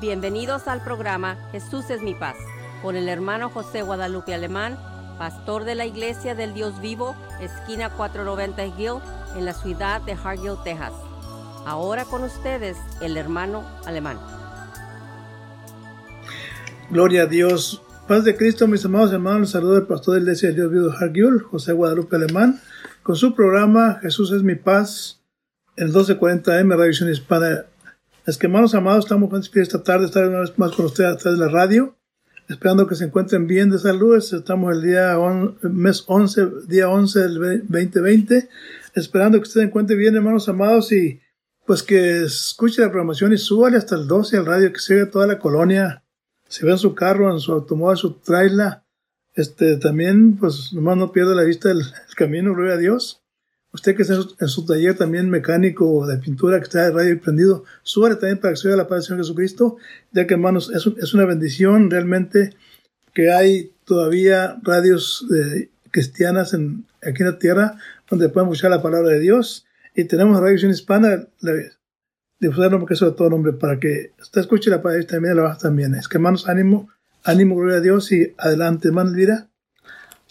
Bienvenidos al programa Jesús es mi paz con el hermano José Guadalupe Alemán, pastor de la Iglesia del Dios Vivo, esquina 490 Hill, en la ciudad de Hargill, Texas. Ahora con ustedes el hermano Alemán. Gloria a Dios. Paz de Cristo, mis amados hermanos. Saludo al pastor de la Iglesia del Dios Vivo de Hargill, José Guadalupe Alemán, con su programa Jesús es mi paz, el 1240M, Radio Hispana es que, hermanos amados, estamos con esta tarde, estar una vez más con ustedes a través de la radio, esperando que se encuentren bien de salud. Estamos el día mes 11, día 11 del 2020, esperando que ustedes se encuentren bien, hermanos amados, y pues que escuche la programación y súbale hasta el 12 al radio, que siga toda la colonia, se ve en su carro, en su automóvil, su trailer. Este, también, pues, nomás no pierda la vista del camino, gloria a Dios. Usted que está en su, taller también mecánico de pintura que está de radio prendido, súbale también para se vea la paz del Señor Jesucristo, ya que hermanos, es, es una bendición realmente que hay todavía radios eh, cristianas en, aquí en la tierra donde pueden escuchar la palabra de Dios. Y tenemos Radio Visión Hispana, de nombre que de todo nombre, para que usted escuche la palabra y también la baja también. Es que hermanos, ánimo, ánimo, gloria a Dios y adelante, hermano Elvira.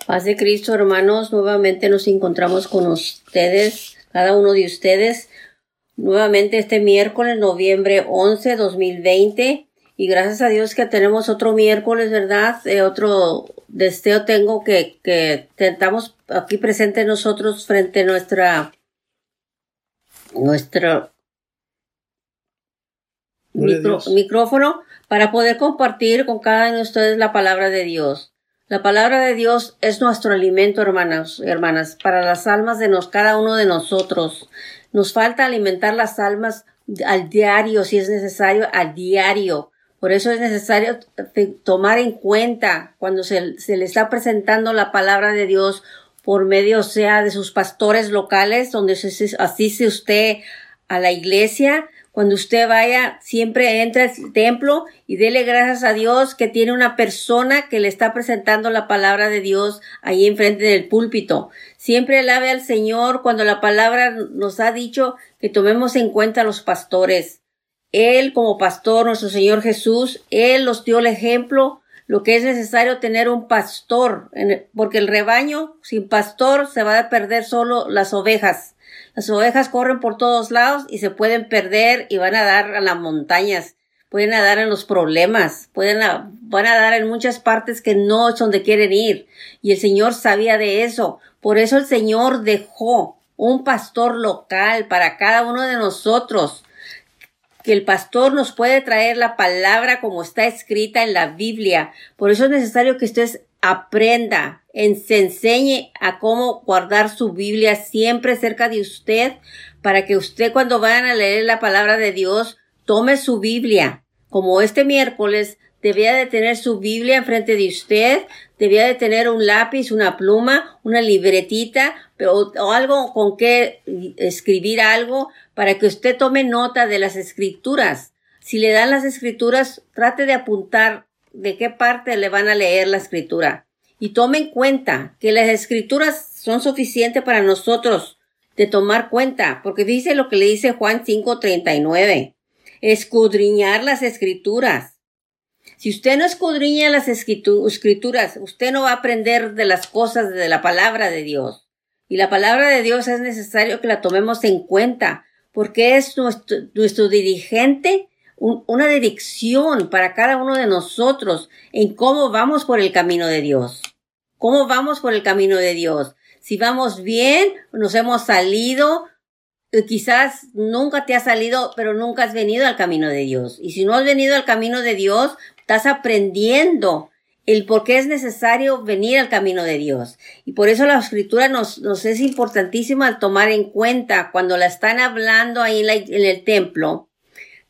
Paz de Cristo, hermanos, nuevamente nos encontramos con ustedes, cada uno de ustedes, nuevamente este miércoles, noviembre 11, 2020. Y gracias a Dios que tenemos otro miércoles, ¿verdad? Eh, otro deseo tengo que, que tentamos aquí presente nosotros frente a nuestra, nuestro micrófono para poder compartir con cada uno de ustedes la palabra de Dios. La palabra de Dios es nuestro alimento, hermanas, hermanas, para las almas de nos, cada uno de nosotros. Nos falta alimentar las almas al diario, si es necesario, al diario. Por eso es necesario tomar en cuenta cuando se, se le está presentando la palabra de Dios por medio, sea, de sus pastores locales, donde asiste usted a la iglesia, cuando usted vaya, siempre entre al templo y dele gracias a Dios que tiene una persona que le está presentando la palabra de Dios ahí enfrente del púlpito. Siempre alabe al Señor cuando la palabra nos ha dicho que tomemos en cuenta a los pastores. Él como pastor, nuestro Señor Jesús, Él nos dio el ejemplo, lo que es necesario tener un pastor, porque el rebaño sin pastor se va a perder solo las ovejas. Las ovejas corren por todos lados y se pueden perder y van a dar a las montañas, pueden dar en los problemas, pueden van a dar en muchas partes que no es donde quieren ir. Y el Señor sabía de eso. Por eso el Señor dejó un pastor local para cada uno de nosotros que el pastor nos puede traer la palabra como está escrita en la Biblia. Por eso es necesario que usted aprenda, se enseñe a cómo guardar su Biblia siempre cerca de usted para que usted cuando vayan a leer la palabra de Dios tome su Biblia. Como este miércoles debía de tener su Biblia enfrente de usted, debía de tener un lápiz, una pluma, una libretita o, o algo con que escribir algo para que usted tome nota de las escrituras. Si le dan las escrituras, trate de apuntar de qué parte le van a leer la escritura. Y tome en cuenta que las escrituras son suficientes para nosotros de tomar cuenta, porque dice lo que le dice Juan 5:39, escudriñar las escrituras. Si usted no escudriña las escrituras, usted no va a aprender de las cosas de la palabra de Dios. Y la palabra de Dios es necesario que la tomemos en cuenta, porque es nuestro, nuestro dirigente una dirección para cada uno de nosotros en cómo vamos por el camino de Dios. ¿Cómo vamos por el camino de Dios? Si vamos bien, nos hemos salido, eh, quizás nunca te has salido, pero nunca has venido al camino de Dios. Y si no has venido al camino de Dios, estás aprendiendo el por qué es necesario venir al camino de Dios. Y por eso la escritura nos, es importantísima tomar en cuenta cuando la están hablando ahí en el templo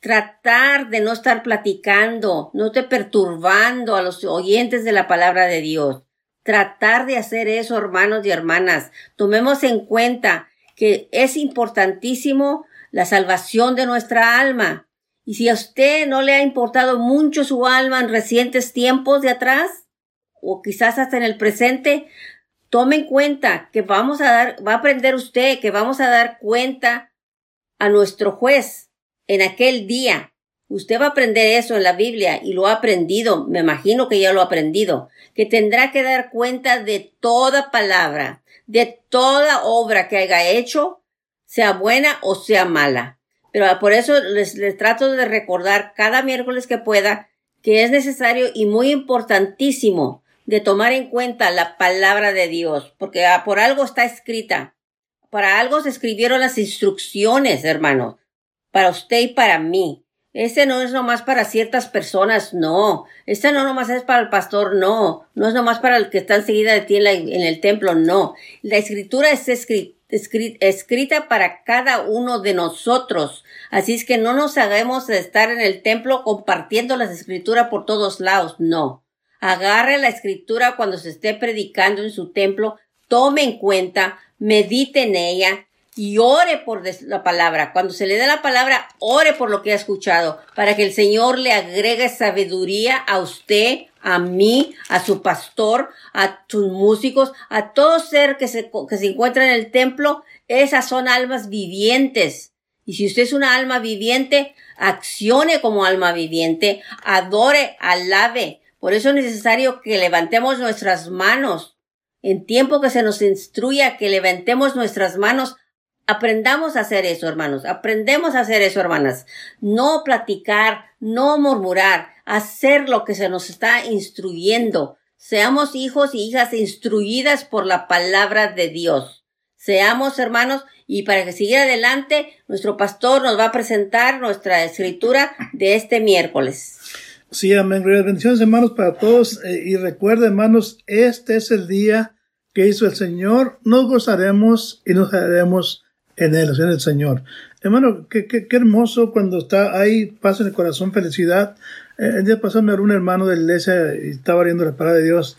tratar de no estar platicando, no te perturbando a los oyentes de la palabra de Dios. Tratar de hacer eso, hermanos y hermanas. Tomemos en cuenta que es importantísimo la salvación de nuestra alma. Y si a usted no le ha importado mucho su alma en recientes tiempos de atrás, o quizás hasta en el presente, tome en cuenta que vamos a dar, va a aprender usted que vamos a dar cuenta a nuestro juez en aquel día Usted va a aprender eso en la Biblia y lo ha aprendido, me imagino que ya lo ha aprendido, que tendrá que dar cuenta de toda palabra, de toda obra que haya hecho, sea buena o sea mala. Pero por eso les, trato de recordar cada miércoles que pueda que es necesario y muy importantísimo de tomar en cuenta la palabra de Dios, porque ah, por algo está escrita. Para algo se escribieron las instrucciones, hermano, para usted y para mí. Ese no es nomás para ciertas personas, no. Este no nomás es para el pastor, no. No es nomás para el que está enseguida de ti en, el templo, no. La escritura es escrita para cada uno de nosotros. Así es que no nos hagamos de estar en el templo compartiendo las escrituras por todos lados, no. Agarre la escritura cuando se esté predicando en su templo, tome en cuenta, medite en ella, y ore por la palabra. Cuando se le dé la palabra, ore por lo que ha escuchado, para que el Señor le agregue sabiduría a usted, a mí, a su pastor, a sus músicos, a todo ser que se, que se encuentra en el templo. Esas son almas vivientes. Y si usted es una alma viviente, accione como alma viviente, adore, alabe. Por eso es necesario que levantemos nuestras manos. En tiempo que se nos instruya que levantemos nuestras manos Aprendamos a hacer eso, hermanos. Aprendemos a hacer eso, hermanas. No platicar, no murmurar, hacer lo que se nos está instruyendo. Seamos hijos y hijas instruidas por la palabra de Dios. Seamos hermanos y para que siga adelante, nuestro pastor nos va a presentar nuestra escritura de este miércoles. Sí, amén. Bendiciones, hermanos, para todos. Eh, y recuerden, hermanos, este es el día que hizo el Señor. Nos gozaremos y nos haremos en Él, en el Señor. Hermano, qué, qué, qué, hermoso cuando está ahí, pasa en el corazón felicidad. Eh, el día pasado me habló un hermano de la iglesia y estaba viendo la palabra de Dios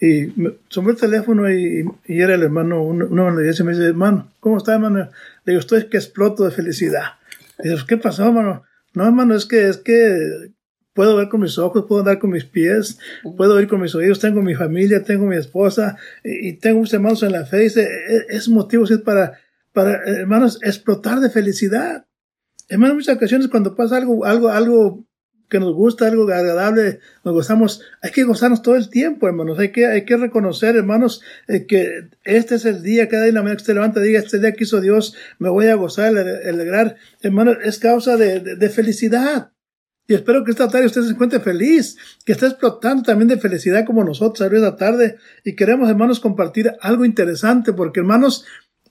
y me tomó el teléfono y, y, era el hermano, uno, de la iglesia, me dice, hermano, ¿cómo está, hermano? Le digo, estoy que exploto de felicidad. Y digo, ¿qué pasó, hermano? No, hermano, es que, es que puedo ver con mis ojos, puedo andar con mis pies, puedo oír con mis oídos, tengo mi familia, tengo mi esposa y, y tengo unos hermanos en la fe. Dice, es, es motivo es para para, hermanos, explotar de felicidad. Hermanos, muchas ocasiones cuando pasa algo, algo, algo que nos gusta, algo agradable, nos gozamos, hay que gozarnos todo el tiempo, hermanos. Hay que, hay que reconocer, hermanos, eh, que este es el día, cada día la mañana que usted levanta, diga, este día que hizo Dios, me voy a gozar, alegrar. Hermanos, es causa de, de, felicidad. Y espero que esta tarde usted se encuentre feliz, que esté explotando también de felicidad como nosotros esta tarde. Y queremos, hermanos, compartir algo interesante, porque, hermanos,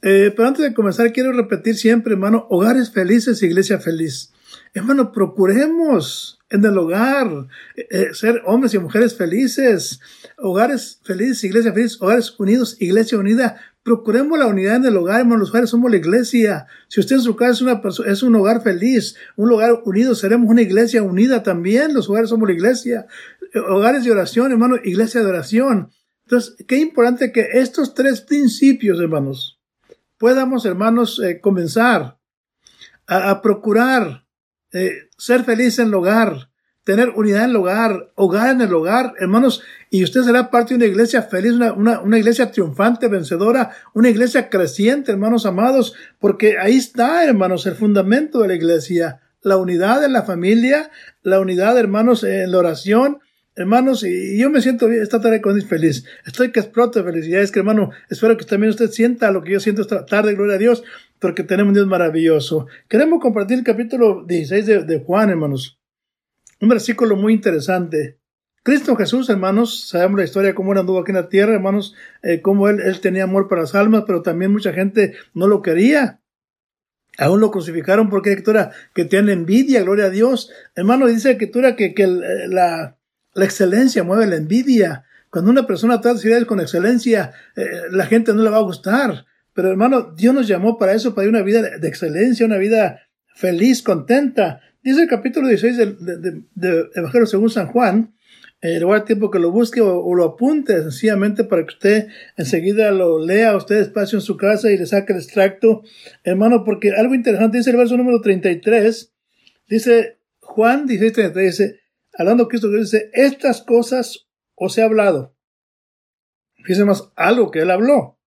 eh, pero antes de comenzar, quiero repetir siempre, hermano, hogares felices, iglesia feliz. Hermano, procuremos en el hogar eh, ser hombres y mujeres felices, hogares felices, iglesia feliz, hogares unidos, iglesia unida. Procuremos la unidad en el hogar, hermano. Los hogares somos la iglesia. Si usted en su casa es, una es un hogar feliz, un hogar unido, seremos una iglesia unida también. Los hogares somos la iglesia. Eh, hogares de oración, hermano, iglesia de oración. Entonces, qué importante que estos tres principios, hermanos, podamos, hermanos, eh, comenzar a, procurar eh, ser feliz en el hogar, tener unidad en el hogar, hogar en el hogar, hermanos, y usted será parte de una iglesia feliz, una, una, una, iglesia triunfante, vencedora, una iglesia creciente, hermanos amados, porque ahí está, hermanos, el fundamento de la iglesia, la unidad en la familia, la unidad, hermanos, en la oración, Hermanos, y yo me siento esta tarde con feliz. Estoy que exploto de felicidad. Es que, hermano, espero que también usted sienta lo que yo siento esta tarde, gloria a Dios, porque tenemos un Dios maravilloso. Queremos compartir el capítulo 16 de, Juan, hermanos. Un versículo muy interesante. Cristo Jesús, hermanos, sabemos la historia cómo él anduvo aquí en la tierra, hermanos, eh, cómo él, él tenía amor para las almas, pero también mucha gente no lo quería. Aún lo crucificaron porque era que tiene envidia, gloria a Dios. Hermano, dice que, que, que la, la excelencia mueve la envidia. Cuando una persona trata de con excelencia, eh, la gente no le va a gustar. Pero hermano, Dios nos llamó para eso, para una vida de excelencia, una vida feliz, contenta. Dice el capítulo 16 de, Evangelio según San Juan, eh, le voy tiempo que lo busque o, lo apunte sencillamente para que usted enseguida lo lea usted despacio en su casa y le saque el extracto. Hermano, porque algo interesante dice el verso número 33, dice Juan 16, 33, dice, hablando Cristo dice, estas cosas os he hablado. Fíjense más algo que él habló.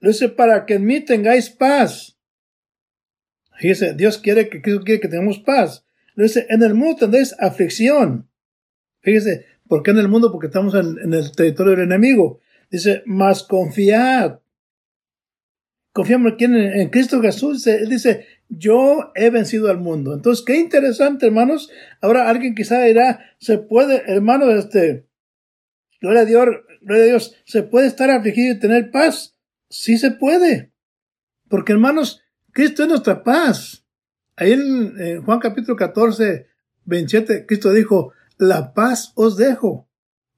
Lo dice para que en mí tengáis paz. Fíjense, Dios quiere que Cristo quiere que tengamos paz. Dice, en el mundo tendréis aflicción. Fíjese, ¿por qué en el mundo? Porque estamos en, el territorio del enemigo. Dice, más confiad. Confiamos en, en Cristo Jesús. Él dice, yo he vencido al mundo. Entonces, qué interesante, hermanos. Ahora alguien quizá dirá, se puede, hermano, este, gloria a Dios, gloria a Dios, se puede estar afligido y tener paz. Sí se puede. Porque, hermanos, Cristo es nuestra paz. Ahí en, Juan capítulo 14, 27, Cristo dijo, la paz os dejo.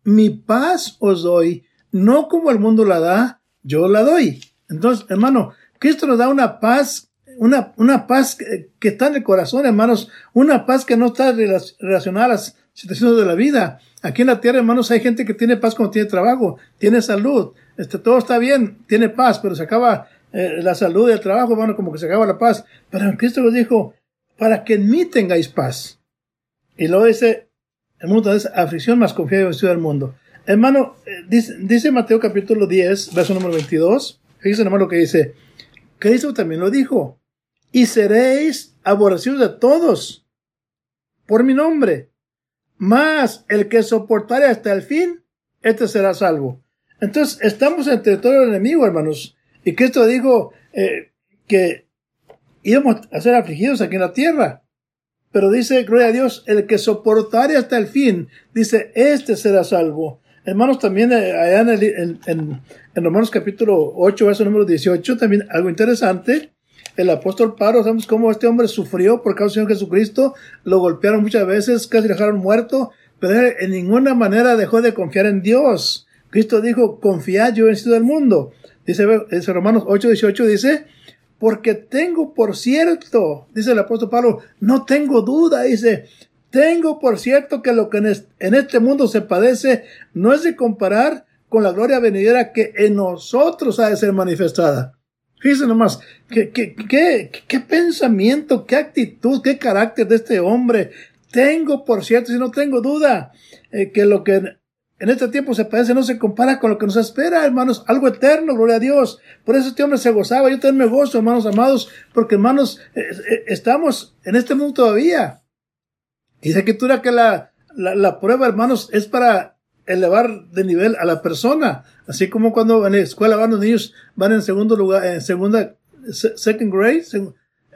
Mi paz os doy. No como el mundo la da, yo la doy. Entonces, hermano, Cristo nos da una paz una, una paz que, está en el corazón, hermanos, una paz que no está relacionada a las situaciones de la vida. Aquí en la tierra, hermanos, hay gente que tiene paz cuando tiene trabajo, tiene salud, este, todo está bien, tiene paz, pero se acaba eh, la salud y el trabajo, hermano, como que se acaba la paz. Pero Cristo nos dijo, para que en mí tengáis paz. Y luego dice, el mundo es aflicción más confiado en del mundo. Hermano, eh, dice, dice Mateo capítulo 10, verso número 22, fíjense hermano lo que dice, Cristo también lo dijo, y seréis aborrecidos de todos por mi nombre. Mas el que soportare hasta el fin, este será salvo. Entonces, estamos en territorio enemigo, hermanos. Y Cristo dijo eh, que íbamos a ser afligidos aquí en la tierra. Pero dice, gloria a Dios, el que soportare hasta el fin, dice, este será salvo. Hermanos, también eh, allá en, en, en, Romanos capítulo 8, verso número 18, también algo interesante el apóstol Pablo, sabemos cómo este hombre sufrió por causa del Señor Jesucristo, lo golpearon muchas veces, casi dejaron muerto, pero en ninguna manera dejó de confiar en Dios. Cristo dijo, confiad, yo he vencido el mundo. Dice, dice Romanos 8, 18, dice, porque tengo por cierto, dice el apóstol Pablo, no tengo duda, dice, tengo por cierto que lo que en este mundo se padece no es de comparar con la gloria venidera que en nosotros ha de ser manifestada. Fíjense nomás, ¿qué, qué, qué, qué pensamiento, qué actitud, qué carácter de este hombre. Tengo, por cierto, si no tengo duda, eh, que lo que en este tiempo se parece no se compara con lo que nos espera, hermanos, algo eterno, gloria a Dios. Por eso este hombre se gozaba, yo también me gozo, hermanos amados, porque hermanos, eh, eh, estamos en este mundo todavía. Y de escritura que la, la, la prueba, hermanos, es para elevar de nivel a la persona. Así como cuando en la escuela van los niños, van en segundo lugar, en segunda, second grade,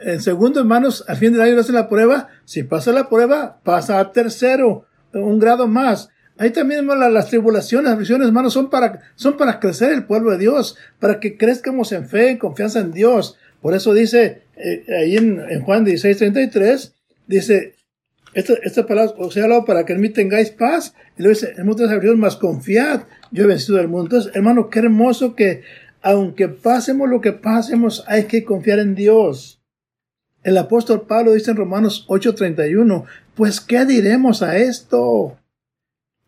en segundo, hermanos, al fin del año hacen la prueba. Si pasa la prueba, pasa a tercero, un grado más. Ahí también, hermano, las tribulaciones, las visiones, hermanos, son para, son para crecer el pueblo de Dios, para que crezcamos en fe, en confianza en Dios. Por eso dice, eh, ahí en, en Juan 16, 33, dice, esta, esta palabra os he hablado para que en mí tengáis paz. Y luego dice, en muchas más confiad, yo he vencido el mundo. Entonces, hermano, qué hermoso que aunque pasemos lo que pasemos, hay que confiar en Dios. El apóstol Pablo dice en Romanos 8:31, pues ¿qué diremos a esto?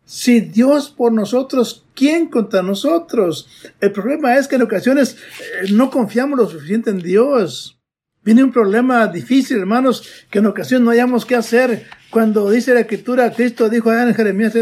Si Dios por nosotros, ¿quién contra nosotros? El problema es que en ocasiones eh, no confiamos lo suficiente en Dios. Viene un problema difícil, hermanos, que en ocasión no hayamos qué hacer. Cuando dice la escritura, Cristo dijo allá en Jeremías,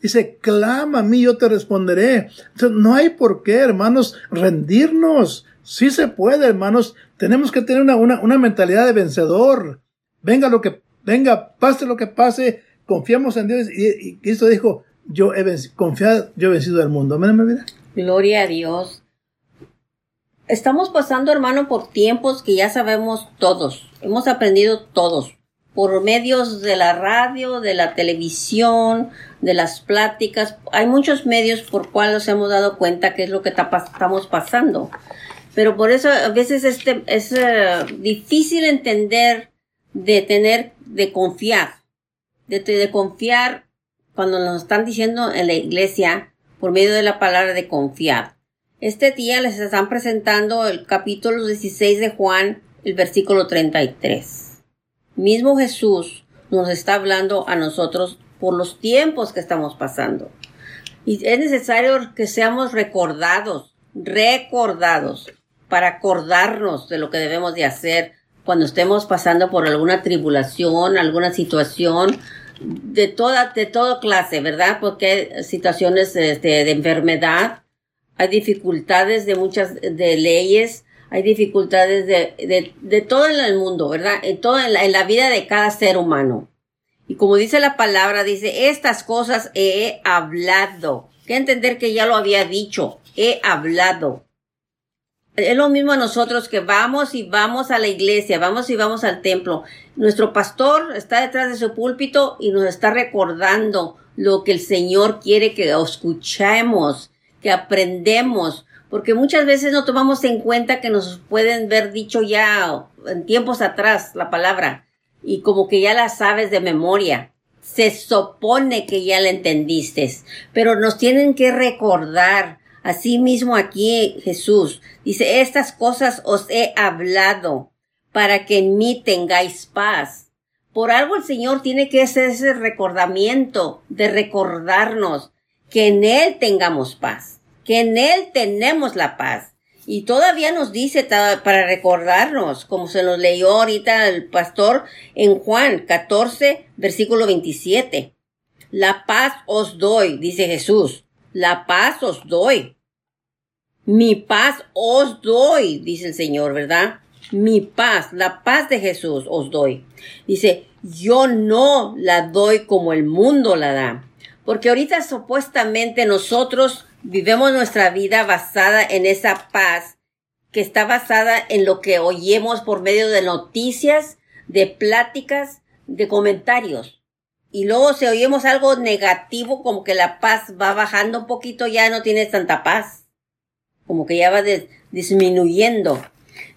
dice, clama a mí, yo te responderé. Entonces, no hay por qué, hermanos, rendirnos. Sí se puede, hermanos. Tenemos que tener una, una, mentalidad de vencedor. Venga lo que venga, pase lo que pase, confiamos en Dios. Y, Cristo dijo, yo he vencido, confiado, yo he vencido al mundo. Amén, Gloria a Dios. Estamos pasando, hermano, por tiempos que ya sabemos todos. Hemos aprendido todos. Por medios de la radio, de la televisión, de las pláticas. Hay muchos medios por cuales nos hemos dado cuenta que es lo que estamos pasando. Pero por eso a veces este, es eh, difícil entender de tener, de confiar. De, de confiar cuando nos están diciendo en la iglesia por medio de la palabra de confiar. Este día les están presentando el capítulo 16 de Juan, el versículo 33. Mismo Jesús nos está hablando a nosotros por los tiempos que estamos pasando. Y es necesario que seamos recordados, recordados, para acordarnos de lo que debemos de hacer cuando estemos pasando por alguna tribulación, alguna situación de toda, de toda clase, ¿verdad? Porque situaciones este, de enfermedad, hay dificultades de muchas de leyes, hay dificultades de, de, todo en el mundo, ¿verdad? En la, en la vida de cada ser humano. Y como dice la palabra, dice, estas cosas he hablado. Que entender que ya lo había dicho, he hablado. Es lo mismo a nosotros que vamos y vamos a la iglesia, vamos y vamos al templo. Nuestro pastor está detrás de su púlpito y nos está recordando lo que el Señor quiere que escuchemos, que aprendemos, porque muchas veces no tomamos en cuenta que nos pueden ver dicho ya en tiempos atrás la palabra y como que ya la sabes de memoria. Se supone que ya la entendiste, pero nos tienen que recordar. Así mismo aquí Jesús dice, estas cosas os he hablado para que en mí tengáis paz. Por algo el Señor tiene que hacer ese recordamiento de recordarnos que en Él tengamos paz que en Él tenemos la paz. Y todavía nos dice para recordarnos, como se nos leyó ahorita el pastor en Juan 14, versículo 27. La paz os doy, dice Jesús. La paz os doy. Mi paz os doy, dice el Señor, ¿verdad? Mi paz, la paz de Jesús os doy. Dice, yo no la doy como el mundo la da. Porque ahorita supuestamente nosotros vivemos nuestra vida basada en esa paz que está basada en lo que oyemos por medio de noticias, de pláticas, de comentarios. Y luego si oímos algo negativo, como que la paz va bajando un poquito, ya no tienes tanta paz. Como que ya va disminuyendo.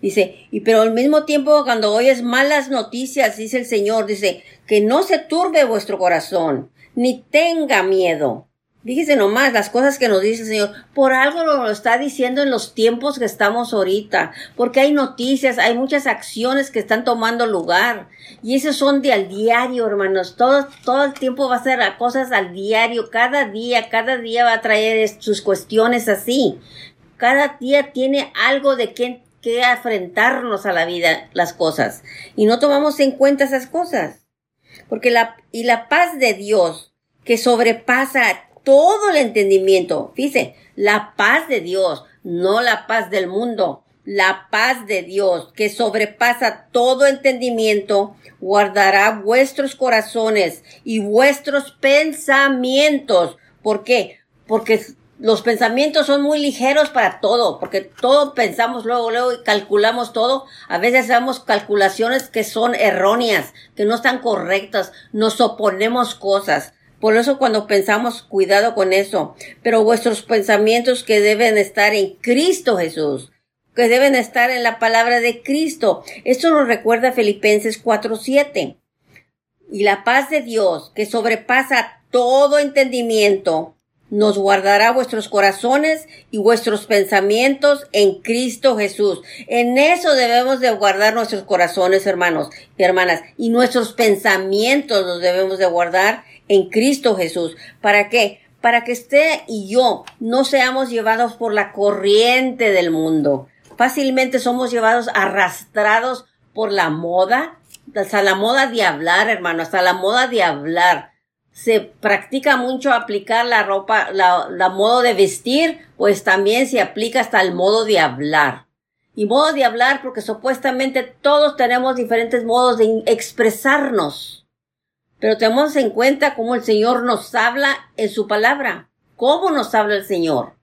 Dice, y pero al mismo tiempo cuando oyes malas noticias, dice el Señor, dice, que no se turbe vuestro corazón, ni tenga miedo. Fíjese nomás las cosas que nos dice el Señor. Por algo lo está diciendo en los tiempos que estamos ahorita. Porque hay noticias, hay muchas acciones que están tomando lugar. Y esos son de al diario, hermanos. Todo, todo el tiempo va a ser cosas al diario. Cada día, cada día va a traer sus cuestiones así. Cada día tiene algo de que, que enfrentarnos a la vida, las cosas. Y no tomamos en cuenta esas cosas. Porque la, y la paz de Dios, que sobrepasa todo el entendimiento. Fíjese, la paz de Dios, no la paz del mundo. La paz de Dios, que sobrepasa todo entendimiento, guardará vuestros corazones y vuestros pensamientos. ¿Por qué? Porque los pensamientos son muy ligeros para todo, porque todo pensamos luego, luego y calculamos todo. A veces hacemos calculaciones que son erróneas, que no están correctas, nos oponemos cosas. Por eso cuando pensamos, cuidado con eso. Pero vuestros pensamientos que deben estar en Cristo Jesús, que deben estar en la palabra de Cristo. Esto nos recuerda Filipenses 4:7. Y la paz de Dios, que sobrepasa todo entendimiento, nos guardará vuestros corazones y vuestros pensamientos en Cristo Jesús. En eso debemos de guardar nuestros corazones, hermanos y hermanas, y nuestros pensamientos los debemos de guardar en Cristo Jesús. ¿Para qué? Para que usted y yo no seamos llevados por la corriente del mundo. Fácilmente somos llevados arrastrados por la moda, hasta la moda de hablar, hermano, hasta la moda de hablar. Se practica mucho aplicar la ropa, la, la modo de vestir, pues también se aplica hasta el modo de hablar. Y modo de hablar porque supuestamente todos tenemos diferentes modos de expresarnos. Pero tenemos en cuenta cómo el Señor nos habla en su palabra. ¿Cómo nos habla el Señor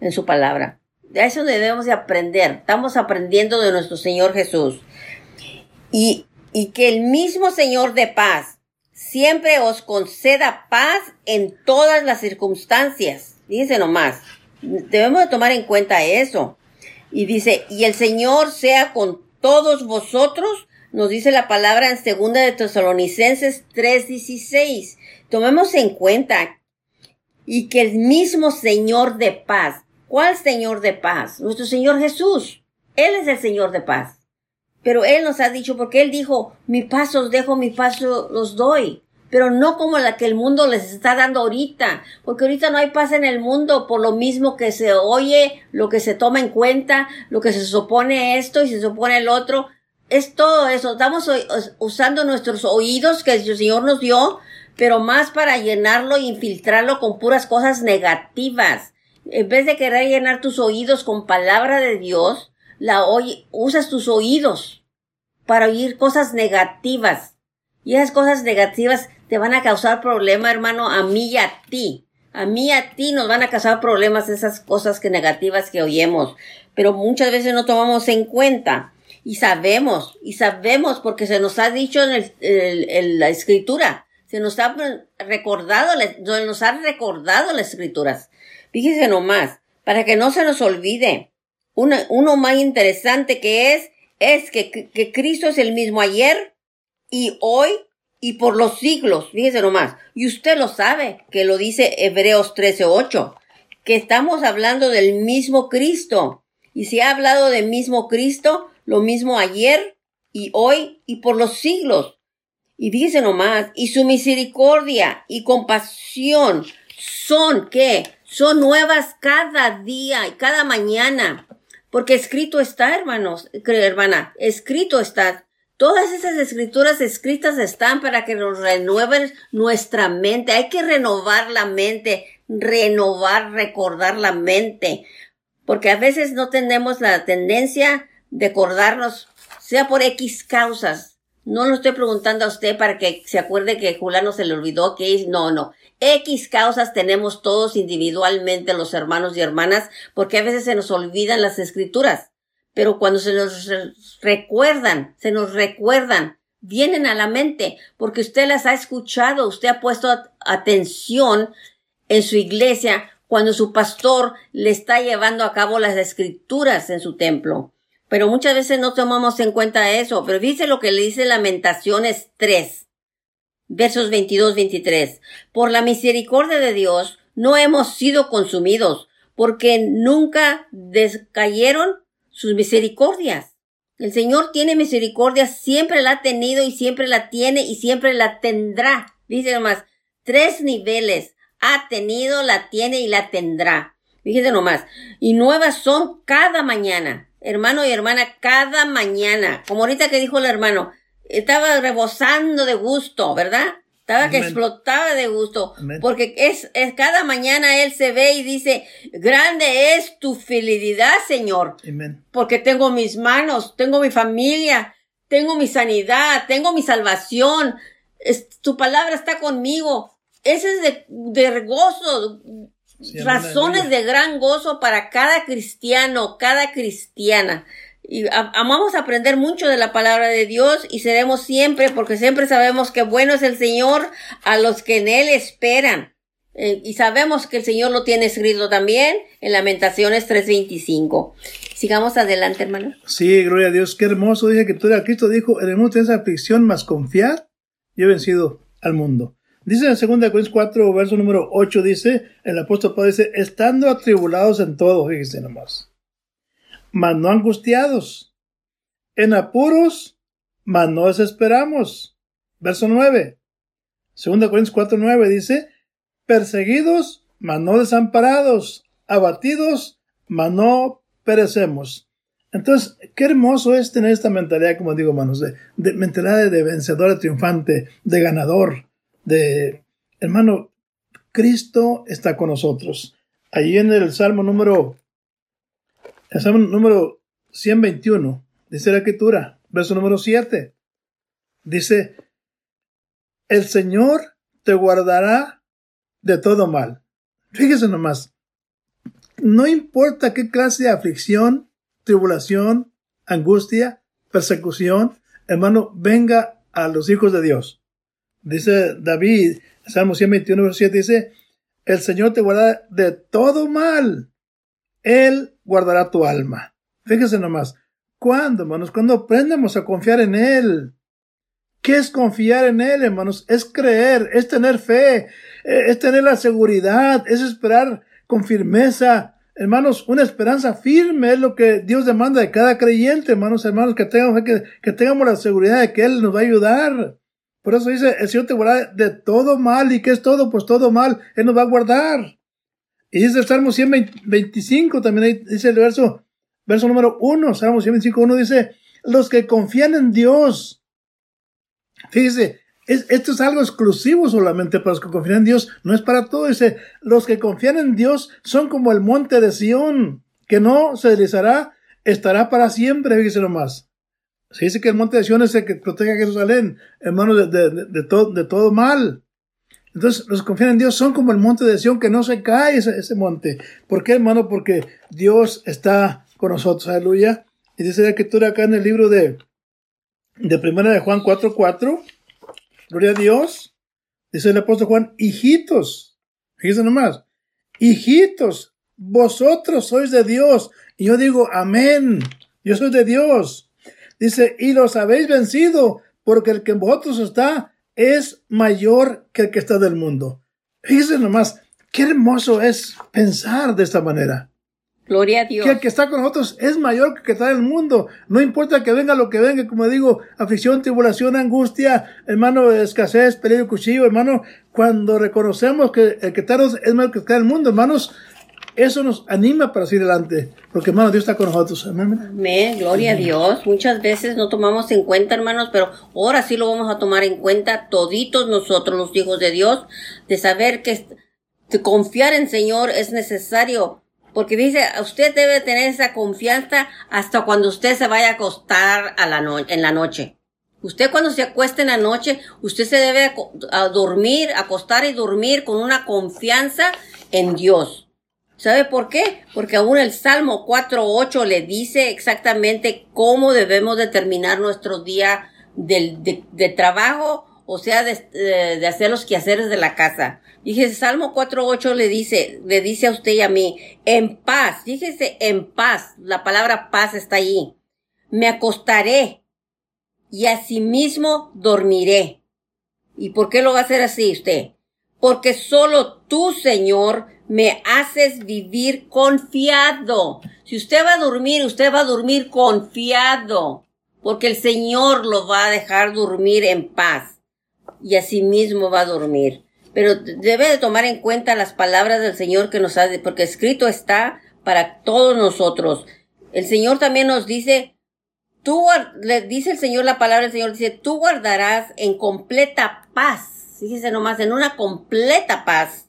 en su palabra? De eso debemos de aprender. Estamos aprendiendo de nuestro Señor Jesús. Y, y que el mismo Señor de paz siempre os conceda paz en todas las circunstancias. Dice nomás. Debemos de tomar en cuenta eso. Y dice, y el Señor sea con todos vosotros nos dice la palabra en segunda de Tesalonicenses 3:16. Tomemos en cuenta y que el mismo Señor de paz, ¿cuál Señor de paz? Nuestro Señor Jesús. Él es el Señor de paz. Pero Él nos ha dicho, porque Él dijo, mi paso os dejo, mi paso los doy. Pero no como la que el mundo les está dando ahorita, porque ahorita no hay paz en el mundo por lo mismo que se oye, lo que se toma en cuenta, lo que se supone esto y se supone el otro es todo eso. Estamos usando nuestros oídos que el Señor nos dio, pero más para llenarlo e infiltrarlo con puras cosas negativas. En vez de querer llenar tus oídos con palabra de Dios, la oye, usas tus oídos para oír cosas negativas. Y esas cosas negativas te van a causar problema, hermano, a mí y a ti. A mí y a ti nos van a causar problemas esas cosas que negativas que oímos. Pero muchas veces no tomamos en cuenta. Y sabemos, y sabemos porque se nos ha dicho en, la escritura. Se nos ha recordado, nos ha recordado las escrituras. Fíjese nomás, para que no se nos olvide. Uno más interesante que es, es que, que Cristo es el mismo ayer y hoy y por los siglos, fíjese nomás, y usted lo sabe, que lo dice Hebreos 13:8, que estamos hablando del mismo Cristo. Y si ha hablado del mismo Cristo, lo mismo ayer y hoy y por los siglos. Y fíjese nomás, y su misericordia y compasión son que son nuevas cada día y cada mañana. Porque escrito está, hermanos, hermana, escrito está. Todas esas escrituras escritas están para que nos renueven nuestra mente. Hay que renovar la mente, renovar, recordar la mente. Porque a veces no tenemos la tendencia de acordarnos, sea por X causas. No lo estoy preguntando a usted para que se acuerde que Julano se le olvidó que es, no, no. X causas tenemos todos individualmente los hermanos y hermanas, porque a veces se nos olvidan las escrituras pero cuando se nos recuerdan, se nos recuerdan, vienen a la mente, porque usted las ha escuchado, usted ha puesto atención en su iglesia cuando su pastor le está llevando a cabo las escrituras en su templo. Pero muchas veces no tomamos en cuenta eso. Pero dice lo que le dice Lamentaciones 3, versos 22-23. Por la misericordia de Dios no hemos sido consumidos, porque nunca descayeron sus misericordias. El Señor tiene misericordia, siempre la ha tenido y siempre la tiene y siempre la tendrá. Dice nomás, tres niveles. Ha tenido, la tiene y la tendrá. Fíjese nomás. Y nuevas son cada mañana. Hermano y hermana, cada mañana. Como ahorita que dijo el hermano, estaba rebosando de gusto, ¿verdad? Estaba que explotaba de gusto. Porque es, es, cada mañana él se ve y dice, grande es tu fidelidad, Señor. Porque tengo mis manos, tengo mi familia, tengo mi sanidad, tengo mi salvación. tu palabra está conmigo. Ese es de, de gozo, razones de gran gozo para cada cristiano, cada cristiana y amamos aprender mucho de la palabra de Dios y seremos siempre, porque siempre sabemos que bueno es el Señor a los que en Él esperan. Eh, y sabemos que el Señor lo tiene escrito también en Lamentaciones 3.25. Sigamos adelante, hermano. Sí, gloria a Dios. Qué hermoso. Dije que tú Cristo dijo, en el mundo esa aflicción, más confiar, y he vencido al mundo. Dice en 2 Corintios 4, verso número 8, dice, el apóstol Pablo dice, estando atribulados en todo, fíjense nomás mas no angustiados, en apuros, mas no desesperamos. Verso 9. 2 Corintios 4, 9 dice, perseguidos, mas no desamparados, abatidos, mas no perecemos. Entonces, qué hermoso es tener esta mentalidad, como digo, hermanos, de, mentalidad de, vencedor, de triunfante, de ganador, de, hermano, Cristo está con nosotros. Allí en el Salmo número Salmo número 121, dice la escritura, verso número 7. Dice, el Señor te guardará de todo mal. Fíjese nomás, no importa qué clase de aflicción, tribulación, angustia, persecución, hermano, venga a los hijos de Dios. Dice David, Salmo 121, verso 7, dice, el Señor te guardará de todo mal. Él guardará tu alma. Fíjese nomás. ¿Cuándo, hermanos? Cuando aprendemos a confiar en Él. ¿Qué es confiar en Él, hermanos? Es creer, es tener fe, eh, es tener la seguridad, es esperar con firmeza. Hermanos, una esperanza firme es lo que Dios demanda de cada creyente, hermanos, hermanos, que tengamos, que, que tengamos la seguridad de que Él nos va a ayudar. Por eso dice, el Señor te guardará de todo mal. ¿Y qué es todo? Pues todo mal. Él nos va a guardar. Y dice el Salmo 125, también dice el verso, verso número 1, Salmo 125, 1 dice, los que confían en Dios. Fíjese, esto es algo exclusivo solamente para los que confían en Dios, no es para todos. Dice, los que confían en Dios son como el monte de Sión, que no se deslizará estará para siempre, fíjese nomás. Se dice que el monte de Sion es el que protege a Jerusalén, hermano, de, de, de, todo, de todo mal. Entonces, los que confían en Dios son como el monte de Sion, que no se cae ese, ese monte. ¿Por qué, hermano? Porque Dios está con nosotros, aleluya. Y dice la escritura acá en el libro de, de primera de Juan 4.4, gloria a Dios, dice el apóstol Juan, hijitos, fíjense nomás, hijitos, vosotros sois de Dios. Y yo digo, amén, yo soy de Dios. Dice, y los habéis vencido, porque el que en vosotros está es mayor que el que está del mundo. Fíjense nomás, qué hermoso es pensar de esta manera. Gloria a Dios. Que el que está con nosotros es mayor que el que está del mundo. No importa que venga lo que venga, como digo, aflicción, tribulación, angustia, hermano, escasez, peligro, cuchillo, hermano, cuando reconocemos que el que está es mayor que el que está del mundo, hermanos, eso nos anima para seguir adelante, porque hermano, Dios está con nosotros. Amén. Amén. Gloria a Dios. Muchas veces no tomamos en cuenta, hermanos, pero ahora sí lo vamos a tomar en cuenta toditos nosotros, los hijos de Dios, de saber que confiar en Señor es necesario porque dice, usted debe tener esa confianza hasta cuando usted se vaya a acostar a la no en la noche. Usted cuando se acueste en la noche, usted se debe a dormir, acostar y dormir con una confianza en Dios. ¿Sabe por qué? Porque aún el Salmo 4.8 le dice exactamente cómo debemos determinar nuestro día de, de trabajo o sea, de, hacer los quehaceres de la casa. Dije, Salmo 4.8 le dice, le dice a usted y a mí, en paz, fíjese, en paz, la palabra paz está ahí. Me acostaré y asimismo dormiré. ¿Y por qué lo va a hacer así usted? Porque solo tú, Señor, me haces vivir confiado. Si usted va a dormir, usted va a dormir confiado, porque el Señor lo va a dejar dormir en paz y asimismo va a dormir. Pero debe de tomar en cuenta las palabras del Señor que nos ha, porque escrito está para todos nosotros. El Señor también nos dice, tú, le dice el Señor la palabra del Señor, dice, tú guardarás en completa paz, fíjese nomás, en una completa paz,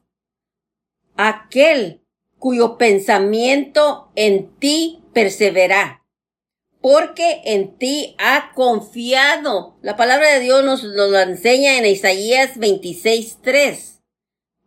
aquel cuyo pensamiento en ti persevera porque en ti ha confiado. La palabra de Dios nos lo enseña en Isaías 26.3.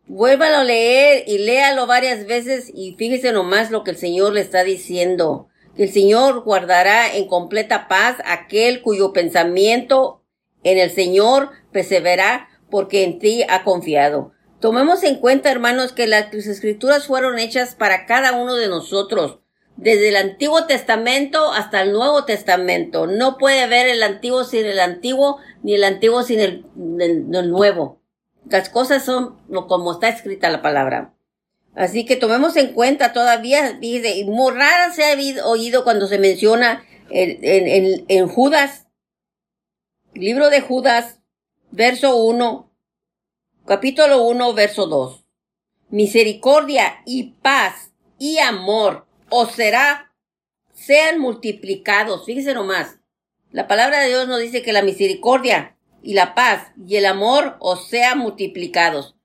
Vuélvalo a leer y léalo varias veces y fíjese nomás lo que el Señor le está diciendo. Que el Señor guardará en completa paz aquel cuyo pensamiento en el Señor persevera porque en ti ha confiado. Tomemos en cuenta, hermanos, que las escrituras fueron hechas para cada uno de nosotros desde el Antiguo Testamento hasta el Nuevo Testamento. No puede haber el Antiguo sin el Antiguo, ni el Antiguo sin el, Nuevo. Las cosas son como está escrita la palabra. Así que tomemos en cuenta todavía, dice, muy rara se ha oído cuando se menciona en, en, en Judas, libro de Judas, verso 1, capítulo 1, verso 2. Misericordia y paz y amor o será, sean multiplicados. Fíjese nomás. La palabra de Dios nos dice que la misericordia y la paz y el amor os sean multiplicados.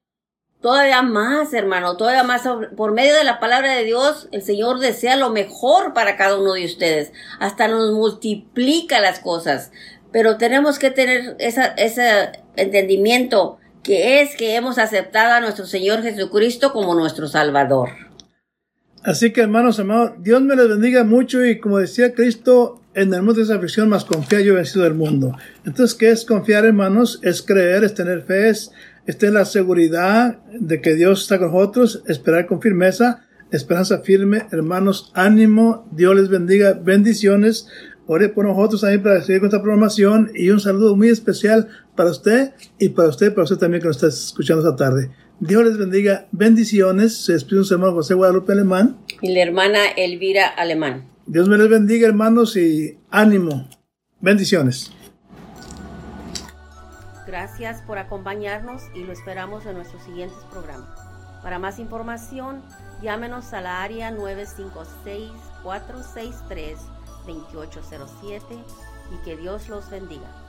Todavía más, hermano, todavía más. Por medio de la palabra de Dios, el Señor desea lo mejor para cada uno de ustedes. Hasta nos multiplica las cosas. Pero tenemos que tener ese entendimiento que es que hemos aceptado a nuestro Señor Jesucristo como nuestro Salvador. Así que hermanos amados, Dios me les bendiga mucho y como decía Cristo, en el mundo de esa aflicción más confía yo vencido del mundo. Entonces, ¿qué es confiar hermanos? Es creer, es tener fe, es, tener la seguridad de que Dios está con nosotros, esperar con firmeza, esperanza firme, hermanos, ánimo, Dios les bendiga, bendiciones. Ore por nosotros también para seguir con esta programación y un saludo muy especial para usted y para usted, para usted también que nos está escuchando esta tarde. Dios les bendiga. Bendiciones. Se despide su hermano José Guadalupe Alemán. Y la hermana Elvira Alemán. Dios me les bendiga, hermanos, y ánimo. Bendiciones. Gracias por acompañarnos y lo esperamos en nuestros siguientes programas. Para más información, llámenos a la área 956-463-2807 y que Dios los bendiga.